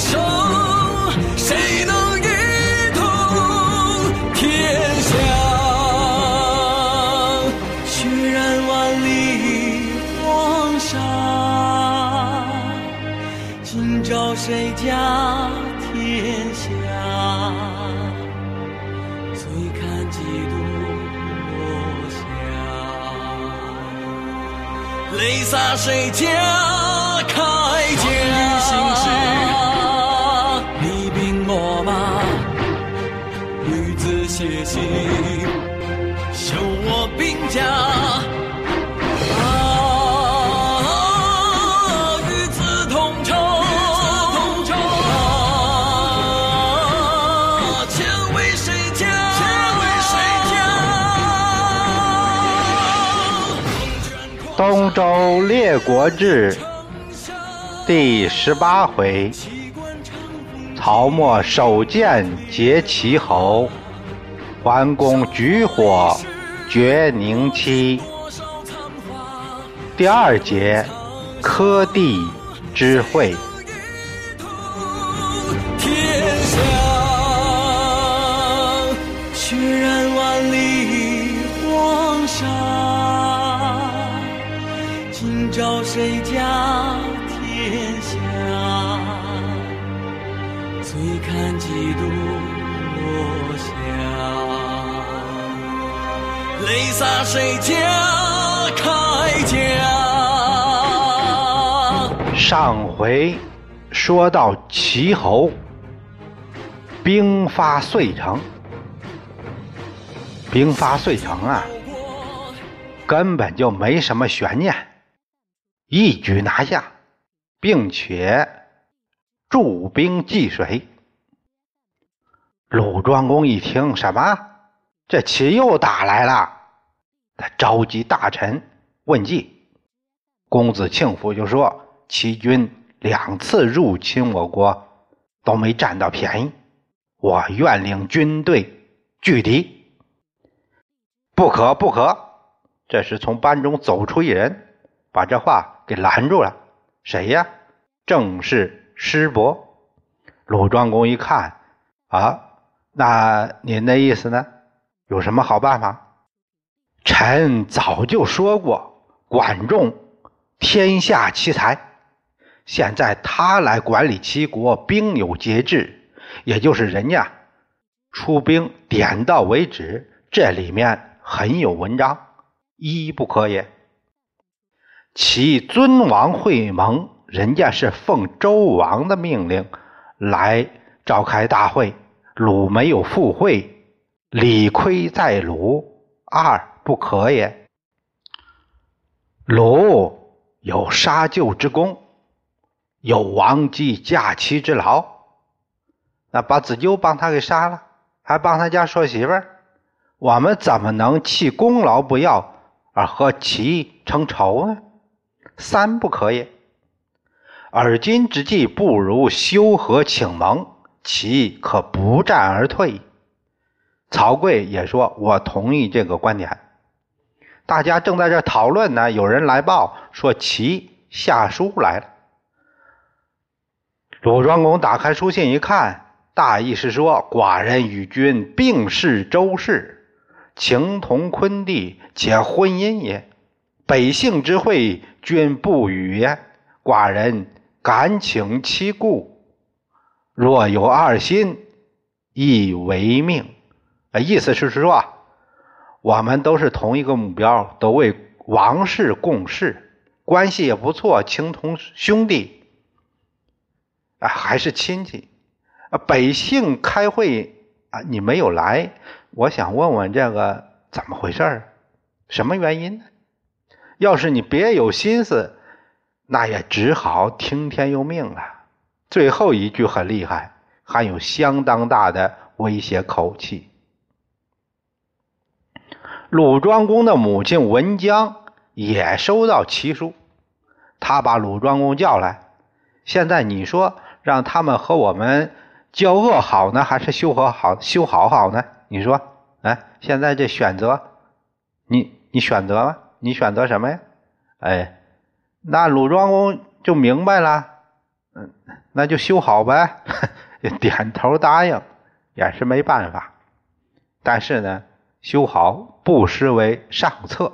手谁能一统天下血染万里黄沙今朝谁家天下。醉看几度花落下泪洒谁家铠甲写信，修我兵家。东周列国志第十八回：曹沫手剑劫齐侯，桓公举火绝宁妻。第二节：科第之会。谁家洒谁家铠甲？上回说到齐侯兵发遂城，兵发遂城啊，根本就没什么悬念。一举拿下，并且驻兵济水。鲁庄公一听，什么？这齐又打来了？他召集大臣问计。公子庆父就说：“齐军两次入侵我国，都没占到便宜。我愿领军队拒敌。”不可，不可！这时从班中走出一人。把这话给拦住了，谁呀？正是师伯。鲁庄公一看，啊，那您的意思呢？有什么好办法？臣早就说过，管仲天下奇才，现在他来管理齐国，兵有节制，也就是人家出兵点到为止，这里面很有文章，一不可也。其尊王会盟，人家是奉周王的命令来召开大会，鲁没有赴会，理亏在鲁，二不可也。鲁有杀舅之功，有王姬嫁妻之劳，那把子纠帮他给杀了，还帮他家说媳妇儿，我们怎么能弃功劳不要而和齐成仇呢？三不可也。而今之计，不如修和请盟，其可不战而退。曹刿也说：“我同意这个观点。”大家正在这讨论呢，有人来报说齐下书来了。鲁庄公打开书信一看，大意是说：“寡人与君并是周氏，情同昆弟，且婚姻也。北姓之会。”君不语焉，寡人敢请其故。若有二心，亦为命。啊意思是说啊，我们都是同一个目标，都为王室共事，关系也不错，情同兄弟，啊，还是亲戚。啊，北姓开会啊，你没有来，我想问问这个怎么回事什么原因呢？要是你别有心思，那也只好听天由命了。最后一句很厉害，含有相当大的威胁口气。鲁庄公的母亲文姜也收到奇书，他把鲁庄公叫来。现在你说让他们和我们交恶好呢，还是修和好修好好呢？你说，哎，现在这选择，你你选择了？你选择什么呀？哎，那鲁庄公就明白了，嗯，那就修好呗，点头答应，也是没办法。但是呢，修好不失为上策。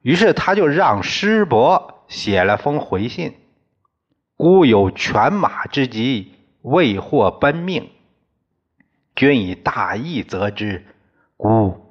于是他就让师伯写了封回信，孤有犬马之疾，未获奔命。君以大义责之，孤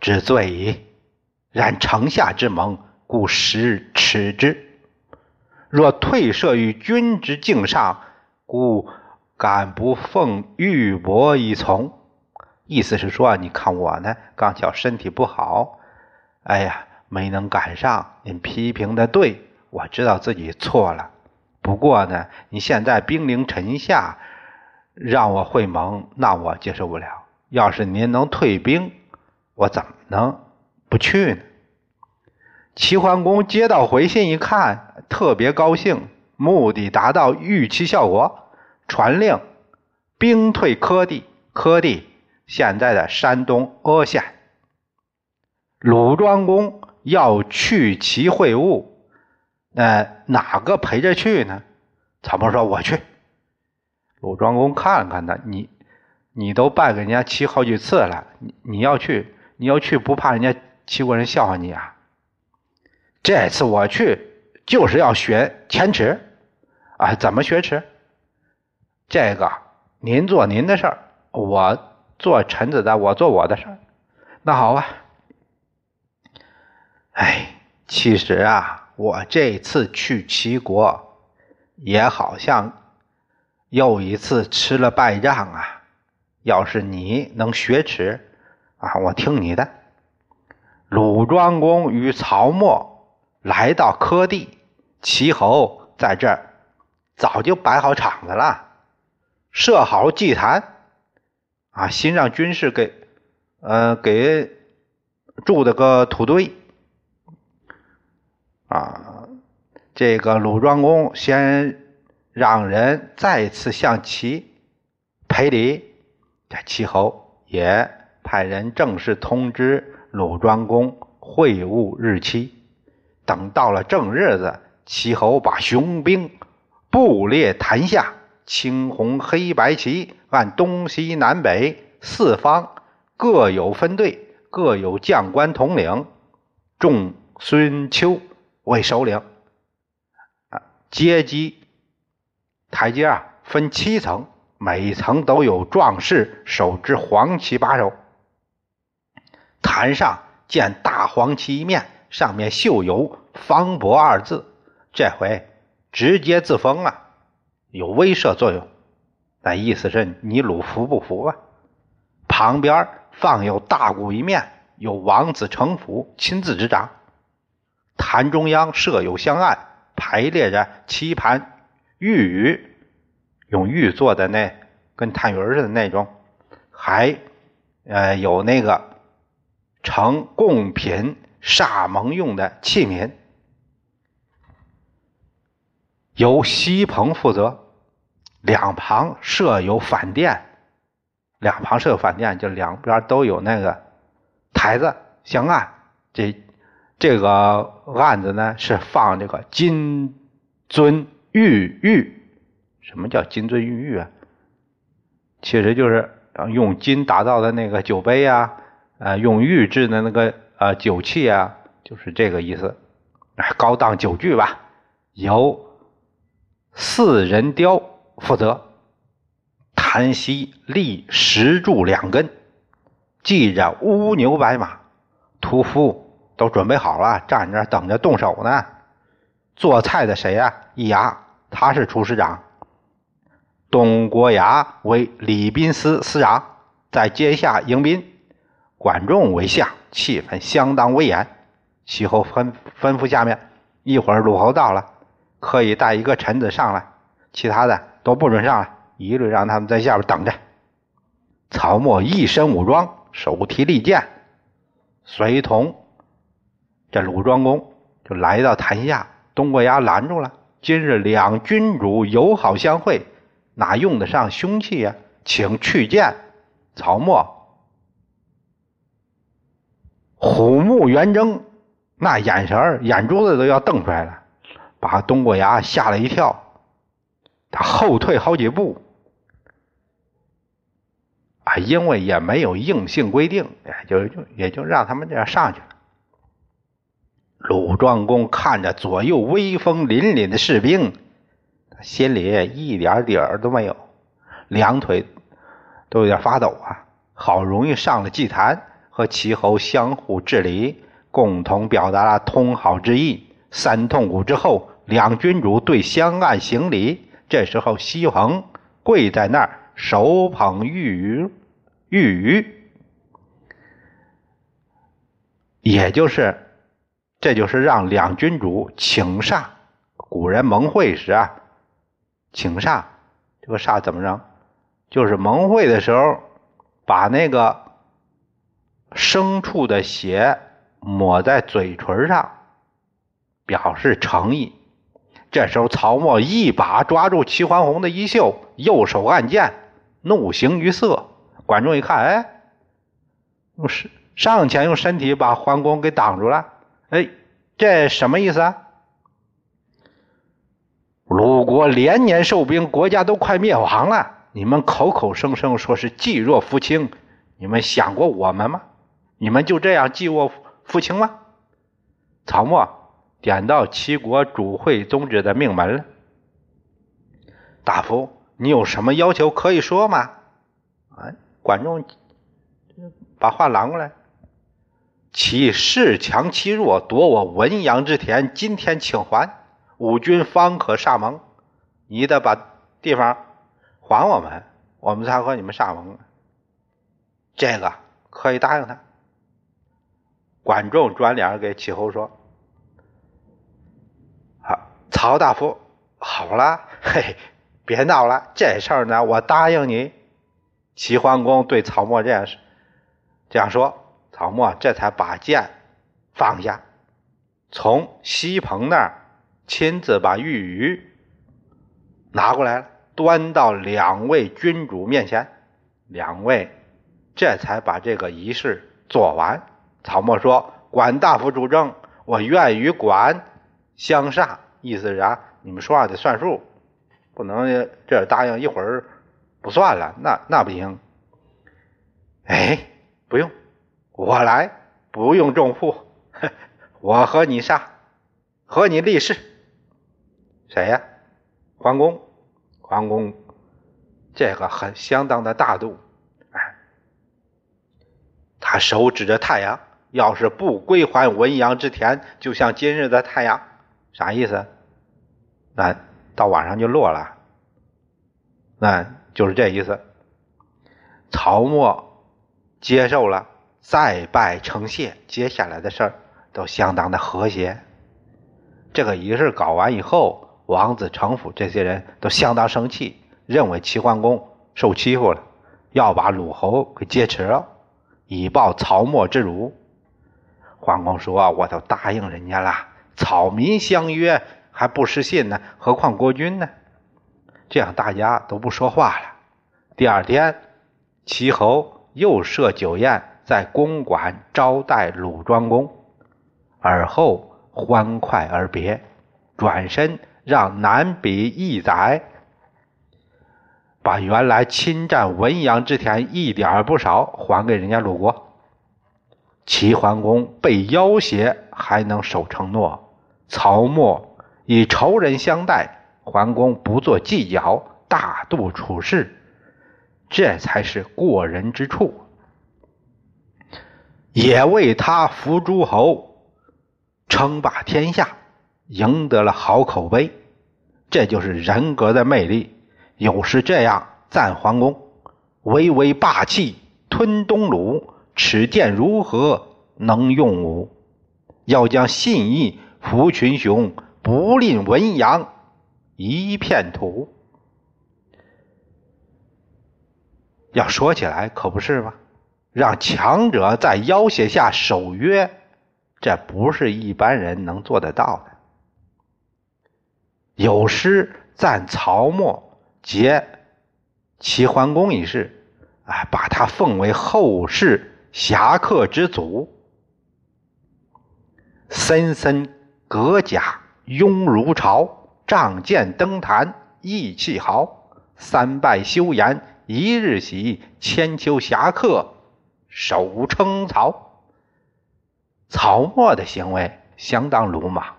之罪矣。然城下之盟，故实耻之。若退舍于君之境上，故敢不奉玉帛以从。意思是说，你看我呢，刚巧身体不好，哎呀，没能赶上。您批评的对，我知道自己错了。不过呢，你现在兵临城下，让我会盟，那我接受不了。要是您能退兵，我怎么能不去呢？齐桓公接到回信一看，特别高兴，目的达到，预期效果，传令兵退柯地。柯地现在的山东阿县。鲁庄公要去齐会晤。那哪个陪着去呢？曹沫说：“我去。”鲁庄公看看他，你你都拜给人家齐好几次了，你你要去，你要去不怕人家齐国人笑话你啊？这次我去就是要学前耻啊！怎么学耻？这个您做您的事儿，我做臣子的，我做我的事儿。那好吧。哎，其实啊。我这次去齐国，也好像又一次吃了败仗啊！要是你能学耻啊，我听你的。鲁庄公与曹沫来到柯地，齐侯在这儿早就摆好场子了，设好祭坛啊，新让军士给呃给筑的个土堆。啊，这个鲁庄公先让人再次向齐赔礼，这齐侯也派人正式通知鲁庄公会晤日期。等到了正日子，齐侯把雄兵布列坛下，青红黑白旗按东西南北四方各有分队，各有将官统领，众孙丘。为首领，啊，阶级台阶啊，分七层，每一层都有壮士手执黄旗把守。坛上见大黄旗一面，上面绣有“方伯”二字，这回直接自封啊，有威慑作用。那意思是你鲁服不服啊？旁边放有大鼓一面，有王子成府亲自执掌。坛中央设有香案，排列着棋盘、玉宇，用玉做的那跟探鱼似的那种，还呃有那个盛贡品、煞盟用的器皿，由西鹏负责。两旁设有反殿，两旁设有反殿，就两边都有那个台子、香案，这。这个案子呢是放这个金樽玉玉，什么叫金樽玉玉啊？其实就是用金打造的那个酒杯啊，呃，用玉制的那个呃酒器啊，就是这个意思。高档酒具吧，由四人雕负责，檀溪立石柱两根，系着乌牛白马，屠夫。都准备好了，站着等着动手呢。做菜的谁呀？易牙，他是厨师长。董国牙为礼宾司司长，在阶下迎宾。管仲为相，气氛相当威严。齐侯吩吩咐下面，一会儿鲁侯到了，可以带一个臣子上来，其他的都不准上来，一律让他们在下边等着。曹沫一身武装，手提利剑，随同。这鲁庄公就来到坛下，东郭牙拦住了。今日两君主友好相会，哪用得上凶器呀？请去见曹沫。虎目圆睁，那眼神眼珠子都要瞪出来了，把东郭牙吓了一跳。他后退好几步，啊，因为也没有硬性规定，也就就也就让他们这样上去了。鲁庄公看着左右威风凛凛的士兵，心里一点底儿都没有，两腿都有点发抖啊。好容易上了祭坛，和齐侯相互致礼，共同表达了通好之意。三通鼓之后，两君主对相岸行礼。这时候，西彭跪在那儿，手捧玉鱼玉鱼，也就是，这就是让两君主请煞。古人盟会时啊，请煞，这个煞怎么着？就是盟会的时候，把那个牲畜的血抹在嘴唇上。表示诚意。这时候，曹沫一把抓住齐桓公的衣袖，右手按剑，怒形于色。管仲一看，哎，用上上前用身体把桓公给挡住了。哎，这什么意思啊？鲁国连年受兵，国家都快灭亡了。你们口口声声说是济弱扶倾，你们想过我们吗？你们就这样济弱扶倾吗？曹沫。点到齐国主会宗旨的命门了，大夫，你有什么要求可以说吗？哎，管仲把话拦过来。其恃强欺弱，夺我文阳之田，今天请还，五军方可上盟。你得把地方还我们，我们才和你们上盟。这个可以答应他。管仲转脸给齐侯说。曹大夫，好了，嘿，别闹了，这事儿呢，我答应你。齐桓公对曹沫这样这样说，曹沫这才把剑放下，从西彭那儿亲自把玉鱼拿过来了，端到两位君主面前，两位这才把这个仪式做完。曹沫说：“管大夫主政，我愿与管相煞。”意思是啥？你们说话得算数，不能这答应一会儿不算了，那那不行。哎，不用，我来，不用重负，我和你杀，和你立誓。谁呀？桓公，桓公，这个很相当的大度。哎，他手指着太阳，要是不归还文阳之田，就像今日的太阳，啥意思？那到晚上就落了，那就是这意思。曹沫接受了，再拜称谢，接下来的事儿都相当的和谐。这个仪式搞完以后，王子成府这些人都相当生气，认为齐桓公受欺负了，要把鲁侯给劫持了，以报曹沫之辱。桓公说：“我都答应人家了，草民相约。”还不失信呢，何况国君呢？这样大家都不说话了。第二天，齐侯又设酒宴在公馆招待鲁庄公，而后欢快而别，转身让南比义载把原来侵占文阳之田一点不少还给人家鲁国。齐桓公被要挟还能守承诺，曹沫。以仇人相待，桓公不做计较，大度处事，这才是过人之处，也为他服诸侯，称霸天下，赢得了好口碑。这就是人格的魅力。有时这样赞桓公：巍巍霸气，吞东鲁，此剑如何能用武？要将信义服群雄。不吝文阳一片土，要说起来可不是吗？让强者在要挟下守约，这不是一般人能做得到的。有诗赞曹沫结齐桓公一事，哎，把他奉为后世侠客之祖，森森革甲。拥如潮，仗剑登坛，意气豪。三拜休言，一日喜，千秋侠客手称曹。曹沫的行为相当鲁莽，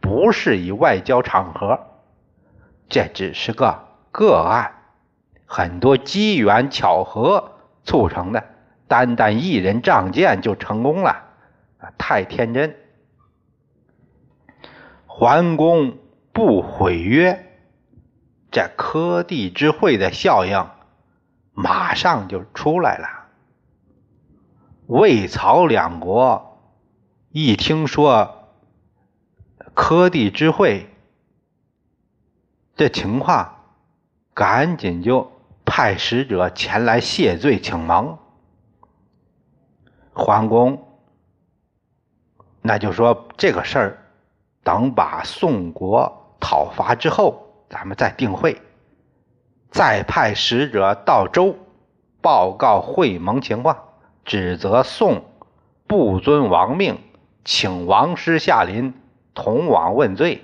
不是以外交场合，这只是个个案，很多机缘巧合促成的。单单一人仗剑就成功了，啊，太天真。桓公不毁约，这科地之会的效应马上就出来了。魏曹两国一听说科地之会这情况，赶紧就派使者前来谢罪请盟。桓公，那就说这个事儿，等把宋国讨伐之后，咱们再定会，再派使者到周报告会盟情况，指责宋不遵王命，请王师下临同往问罪。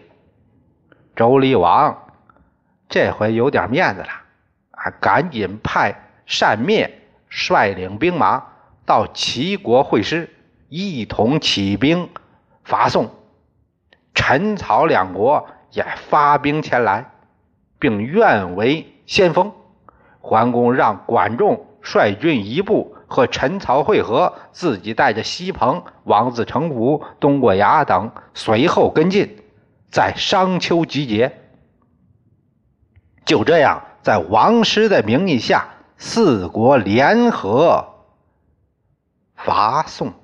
周厉王这回有点面子了，啊，赶紧派单灭率领兵马。到齐国会师，一同起兵伐宋。陈、曹两国也发兵前来，并愿为先锋。桓公让管仲率军一部和陈、曹会合，自己带着西彭、王子成虎、东过牙等随后跟进，在商丘集结。就这样，在王师的名义下，四国联合。伐宋。